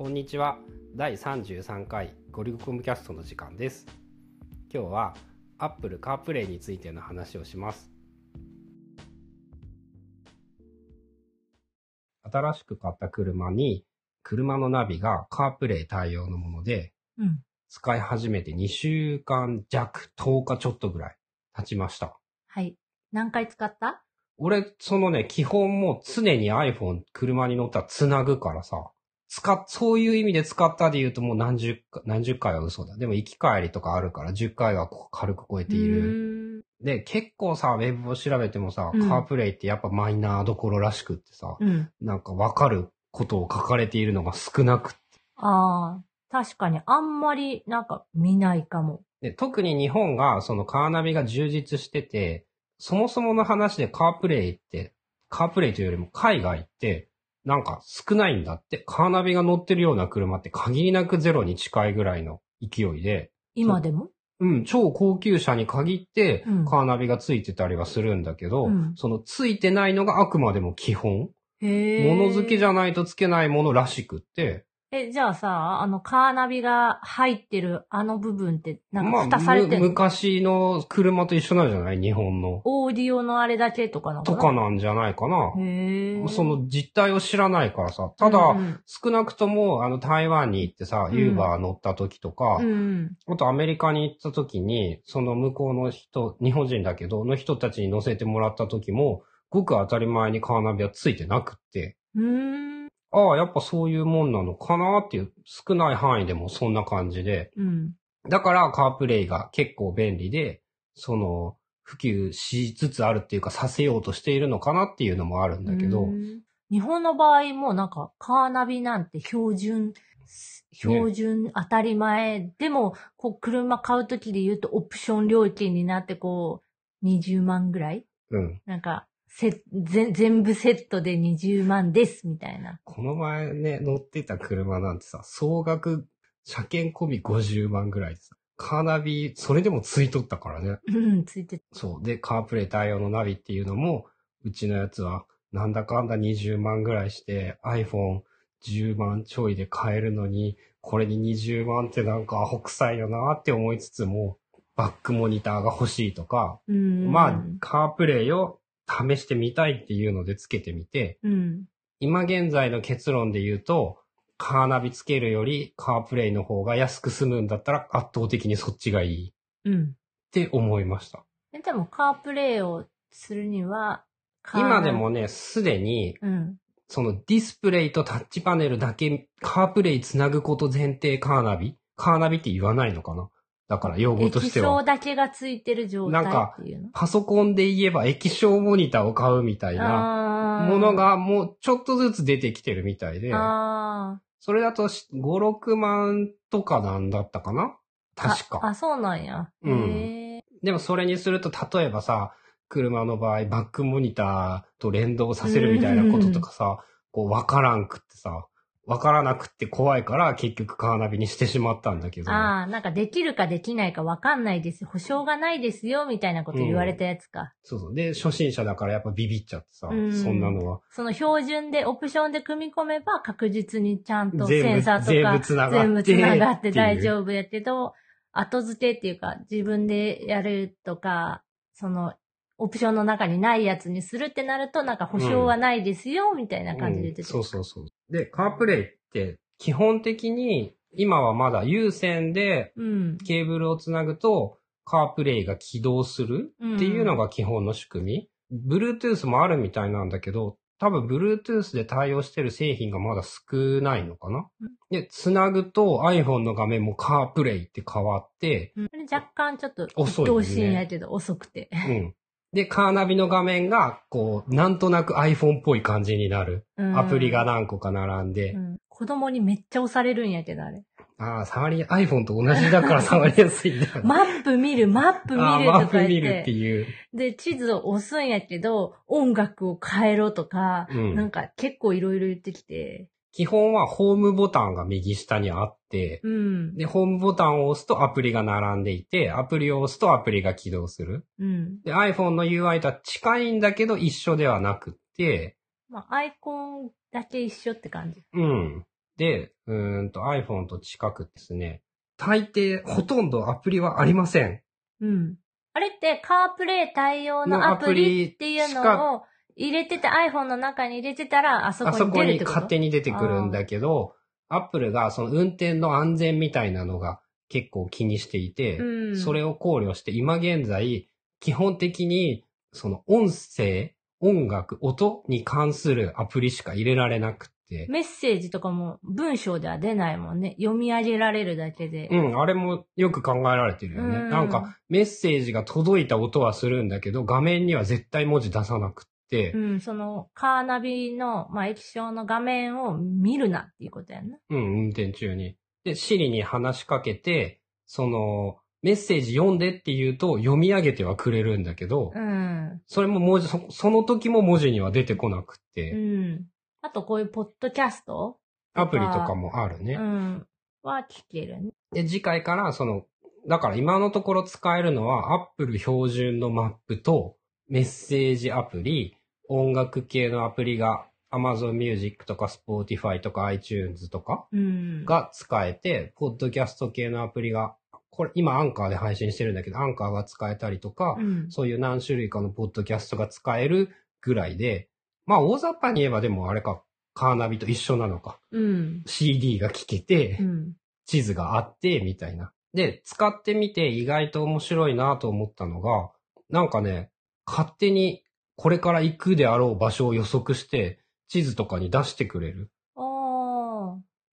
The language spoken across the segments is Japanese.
こんにちは。第33回ゴリゴコムキャストの時間です。今日は Apple CarPlay についての話をします。新しく買った車に車のナビが CarPlay 対応のものでうん。使い始めて2週間弱、10日ちょっとぐらい経ちました。はい。何回使った？俺、そのね、基本もう常に iPhone 車に乗ったら繋ぐからさ、使っ、そういう意味で使ったで言うともう何十回、何十回は嘘だ。でも行き帰りとかあるから10回は軽く超えている。る。で、結構さ、ウェブを調べてもさ、うんカープレイってやっぱマイナーどころらしくってさ、うん。なんかわかることを書かれているのが少なくってああ、確かにあんまりなんか見ないかも。で、特に日本がそのカーナビが充実してて、そもそもの話でカープレイって、カープレイというよりも海外って、なんか少ないんだって。カーナビが乗ってるような車って限りなくゼロに近いぐらいの勢いで、今でも？う。ん、超高級車に限ってうん。カーナビがついてたりはするんだけど、うん。そのついてないのがあくまでも基本。物付けじゃないとつけないものらしくって、え、じゃあさ、あのカーナビが入ってるあの部分って、なんまあ、か蓋されてむる、昔の車と一緒なんじゃない？日本の。オーディオのあれだけとかなのとかなんじゃないかな。へえ。その実態を知らないからさ。ただ、うん少なくとも、あの、台湾に行ってさ、うんユーバー乗った時とか、うん、うん。あとアメリカに行った時に、その向こうの人、日本人だけど、の人たちに乗せてもらった時も、ごく当たり前にカーナビはついてなくって、うーん。ああ、やっぱそういうもんなのかなっていう、少ない範囲でもそんな感じで、うん。だからカープレイが結構便利で、その、普及しつつあるっていうか、させようとしているのかなっていうのもあるんだけど、うん日本の場合もなんかカーナビなんて標準、標準当たり前、でも、こう車買うときで言うとオプション料金になってこう20万ぐらい？うん。なんか、せ、ぜ全部セットで20万ですみたいな。この前ね、乗ってた車なんてさ、総額、車検込み50万ぐらいでさ、カーナビ、それでもついとったからね。うん、ついてそう。で、カープレイ対応のナビっていうのも、うちのやつは、なんだかんだ20万ぐらいして、iPhone10 万ちょいで買えるのに、これに20万ってなんかアホ臭いよなって思いつつも、バックモニターが欲しいとか、うん。まあ、カープレイを試してみたいっていうのでつけてみて、うん。今現在の結論で言うと、カーナビつけるよりカープレイの方が安く済むんだったら圧倒的にそっちがいいっうん。て思いました。えでも、カープレイをするには、今でもね、すでに、うん。そのディスプレイとタッチパネルだけカープレイつなぐこと前提カーナビ？カーナビって言わないのかな？だから用語として液晶は。だけがついてる状態っていうの？パソコンで言えば液晶モニターを買うみたいなものがもうちょっとずつ出てきてるみたいで、あそれだとし5、6万とかなんだったかな？ー確か。あ、あそうなんや。うん。でもそれにすると、例えばさ、車の場合、バックモニターと連動させるみたいなこととかさ、こう、わからんくってさ、わからなくって怖いから、結局カーナビにしてしまったんだけど。ああ、なんかできるかできないかわかんないです。保証がないですよ、みたいなこと言われたやつか。そうそう。で、初心者だからやっぱビビっちゃってさ、うんそんなのは。その標準で、オプションで組み込めば確実にちゃんとセンサーとか全部繋がって全がって大丈夫やけど、後付けっていうか自分でやるとか、その、オプションの中にないやつにするってなると、なんか保証はないですよ、みたいな感じで言ってた。うんそうそうそう。で、カープレイって、基本的に、今はまだ有線でうん。ケーブルをつなぐと、カープレイが起動するっていうのが基本の仕組み。Bluetooth もあるみたいなんだけど、多分 Bluetooth で対応してる製品がまだ少ないのかなうんで、つなぐと iPhone の画面もカープレイって変わって、うん若干ちょっと、遅いよね同心やけど遅くて。うん。で、カーナビの画面が、こう、なんとなく iPhone っぽい感じになる。うんアプリが何個か並んで。うん子供にめっちゃ押されるんやけど、あれ。ああ、触り、iPhone と同じだから触りやすいんだよね。マップ見る、マップ見るとマップ見か言って。るっていう。で、地図を押すんやけど、音楽を変えろとか、うんなんか結構いろいろ言ってきて。基本はホームボタンが右下にあって、うん。で、ホームボタンを押すとアプリが並んでいて、アプリを押すとアプリが起動する。うん。で、iPhone の UI とは近いんだけど一緒ではなくって、まあ、アイコンだけ一緒って感じ。うん。で、うーんと iPhone と近くですね、大抵ほとんどアプリはありません。うん。あれって、カープレイ対応のアプリっていうのを入れてて、iPhone の中に入れてたら、あそこにあそこ出るってこと？に勝手に出てくるんだけど、Apple がその運転の安全みたいなのが結構気にしていて、うんそれを考慮して今現在、基本的にその音声、音楽、音に関するアプリしか入れられなくって、メッセージとかも文章では出ないもんね。読み上げられるだけで。うん、あれもよく考えられてるよね。うんなんか、メッセージが届いた音はするんだけど、画面には絶対文字出さなくって、うん、その、カーナビの、まあ、液晶の画面を見るなっていうことやんな。うん、運転中に。で、Siri に話しかけて、その、メッセージ読んでって言うと読み上げてはくれるんだけど、うん。それも文字そ、その時も文字には出てこなくっうて、ん。あと、こういうポッドキャストアプリとかもあるね。うん。は聞けるね。で、次回から、その、だから今のところ使えるのは Apple 標準のマップとメッセージアプリ、音楽系のアプリが Amazon Music とか Spotify とか iTunes とかうん。が使えて、ポッドキャスト系のアプリが、これ今アンカーで配信してるんだけど、アンカーが使えたりとか、うん。そういう何種類かのポッドキャストが使えるぐらいで、まあ大雑把に言えばでもあれか、カーナビと一緒なのか。うん。CD が聴けて、うん。地図があって、みたいな。で、使ってみて意外と面白いなと思ったのが、なんかね、勝手にこれから行くであろう場所を予測して、地図とかに出してくれる。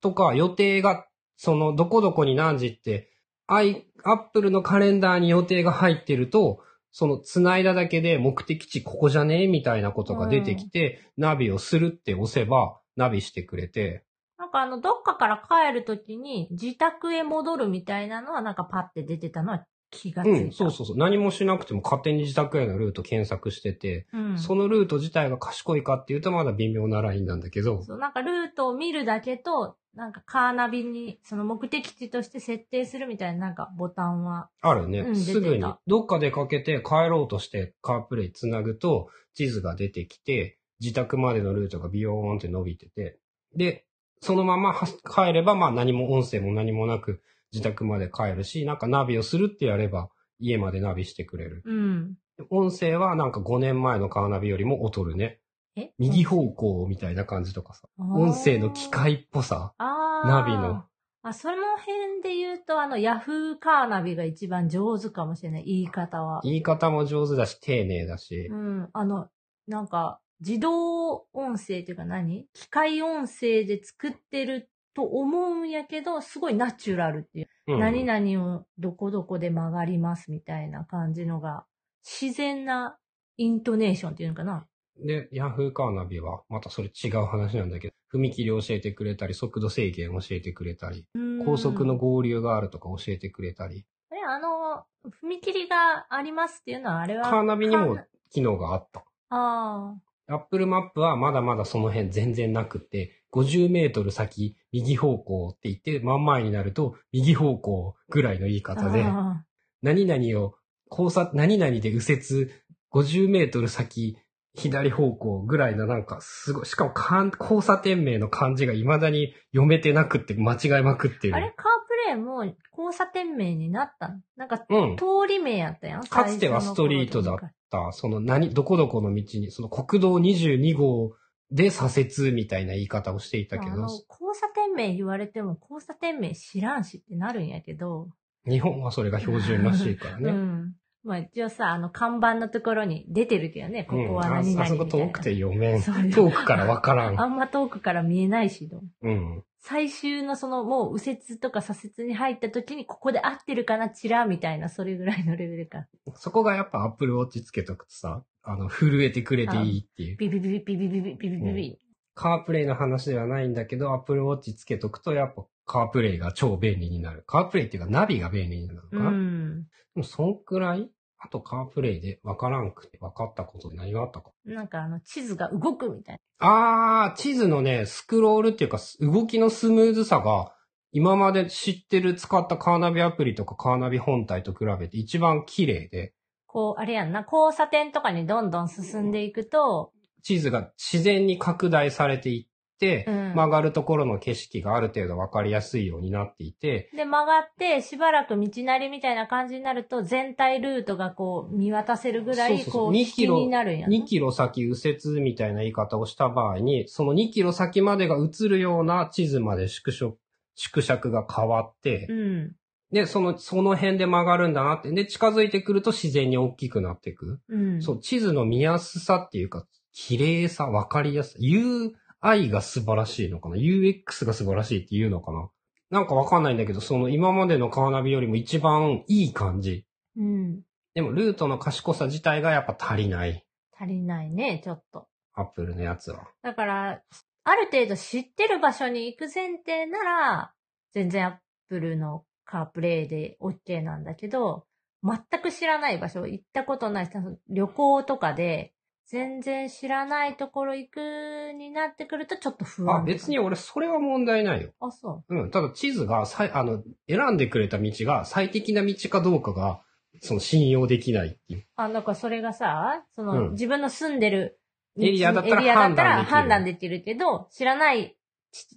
とか、予定が、その、どこどこに何時って、i、Apple のカレンダーに予定が入ってると、その、繋いだだけで目的地ここじゃねみたいなことが出てきて、ナビをするって押せば、ナビしてくれて、なんかあの、どっかから帰るときに自宅へ戻るみたいなのはなんかパッて出てたのは気がついた。うん、そうそうそう。何もしなくても勝手に自宅へのルート検索してて、うん。そのルート自体が賢いかっていうとまだ微妙なラインなんだけど、そう、なんかルートを見るだけと、なんかカーナビに、その目的地として設定するみたいななんかボタンは。あるね。うんすぐにどっか出かけて帰ろうとしてカープレイつなぐと、地図が出てきて、自宅までのルートがビヨーンって伸びてて、で、そのままは帰れば、まあ何も音声も何もなく自宅まで帰るし、なんかナビをするってやれば家までナビしてくれる。うん。音声はなんか5年前のカーナビよりも劣るね。え？右方向みたいな感じとかさ。音声の機械っぽさ。ナビの。あ、その辺で言うと、あの、ヤフーカーナビが一番上手かもしれない、言い方は。言い方も上手だし、丁寧だしう。ん。あの、なんか、自動音声っていうか何？機械音声で作ってると思うんやけど、すごいナチュラルっていう。うん何々をどこどこで曲がりますみたいな感じのが、自然なイントネーションっていうのかな。で、ヤフーカーナビは、またそれ違う話なんだけど、踏切教えてくれたり、速度制限教えてくれたり、高速のうん合流があるとか教えてくれたり、え、あの、踏切がありますっていうのは、あれは。カーナビにも機能があった。あアップルマップはまだまだその辺全然なくて、50メートル先、右方向って言って、真ん前になると、右方向ぐらいの言いあ。方で、あ何々を、交差、何々で右折、50メートル先、左方向ぐらいのなんか、すごい、しかもかん交差点名の漢字が未だに読めてなくって間違いまくってる。ーあれ、カープレイも交差点名になったの？なんか、うん。通り名やったやん？かつてはストリートだった、その何、どこどこの道に、その国道22号で左折みたいな言い方をしていたけど交差点名言われても交差点名知らんしってなるんやけど。日本はそれが標準らしいからね。うん。まあ一応さ、あの看板のところに出てるけどね、ここは何々みたいな。あそこ遠くて読めん。遠くからわからん。あんま遠くから見えないしど。うん。最終のそのもう右折とか左折に入った時にここで合ってるかな、チラみたいな、それぐらいのレベルか。そこがやっぱ Apple Watch つけとくとさ、あの、震えてくれていいっていう。ビビビビビビビビビビビビ。カープレイの話ではないんだけど、Apple Watch つけとくとやっぱカープレイが超便利になる。カープレイっていうかナビが便利になるのかうな、ん。でもそんくらい？あとカープレイでわからんくて分かったことで何があったか。なんかあの地図が動くみたいあー、地図のね、スクロールっていうか動きのスムーズさが今まで知ってる使ったカーナビアプリとかカーナビ本体と比べて一番綺麗で、こう、あれやんな、交差点とかにどんどん進んでいくと、地図が自然に拡大されていって、うん。曲がるところの景色がある程度わかりやすいようになっていて、で、曲がって、しばらく道なりみたいな感じになると、全体ルートがこう、見渡せるぐらい、こう、2引きになるんやね2キロ先右折みたいな言い方をした場合に、その2キロ先までが映るような地図まで縮小、縮尺が変わって、うん。で、その、その辺で曲がるんだなって、で、近づいてくると自然に大きくなっていく。うん。そう、地図の見やすさっていうか、綺麗さ、わかりやすさ、UI が素晴らしいのかな ?UX が素晴らしいっていうのかななんかわかんないんだけど、その今までのカーナビよりも一番いい感じ。うん。でも、ルートの賢さ自体がやっぱ足りない。足りないね、ちょっと。アップルのやつは。だから、ある程度知ってる場所に行く前提なら、全然アップルのカープレイで OK なんだけど、全く知らない場所、行ったことない、その旅行とかで、全然知らないところ行くになってくるとちょっと不安。あ、別に。俺それは問題ないよ。あ、そうん。ただ地図がさい、あの、選んでくれた道が最適な道かどうかが、その信用できないっていう。う。あ、なんかそれがさ、その、うん自分の住んでるエリアだったら判判断できるけど、知らないち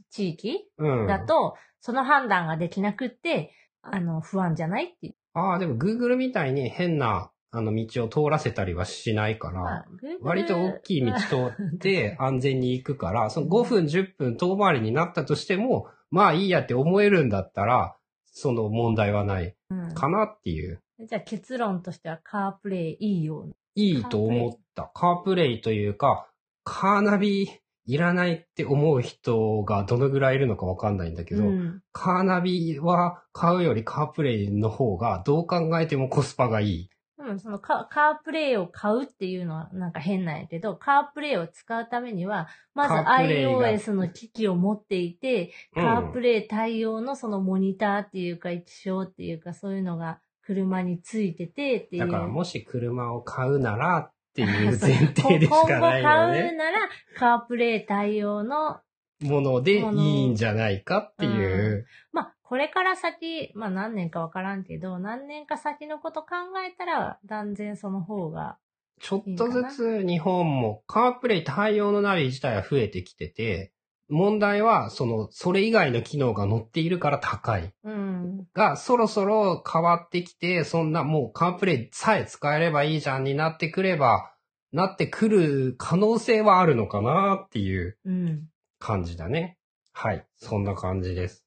地域？うん。だと、その判断ができなくって、あの、不安じゃないっていう。ああ、でも Google みたいに変な、あの、道を通らせたりはしないから、割と大きい道通って 安全に行くから、その5分10分遠回りになったとしても、まあいいやって思えるんだったら、その問題はないうんかなっていう。じゃあ結論としてはカープレイいいよ。いいと思った。カープレイというか、カーナビいらないって思う人がどのぐらいいるのかわかんないんだけど、うん。カーナビは買うよりカープレイの方がどう考えてもコスパがいい。うん、そのカカープレイを買うっていうのはなんか変なんやけど、カープレイを使うためには、まず iOS の機器を持っていて、うんカープレイ対応のそのモニターっていうか液晶っていうかそういうのが車についててっていう。だからもし車を買うならっていう前提でしかないよ今後買うね。なら、カープレイ対応のものでいいんじゃないかっていう。まあ、これから先、まあ何年かわからんけど、何年か先のこと考えたら、断然その方が、ちょっとずつ日本もカープレイ対応のナビ自体は増えてきてて、問題はその、それ以外の機能が載っているから高い。うん、が、そろそろ変わってきて、そんなもうカープレイさえ使えればいいじゃんになってくれば、なってくる可能性はあるのかなっていううん。感じだね。はい。そんな感じです。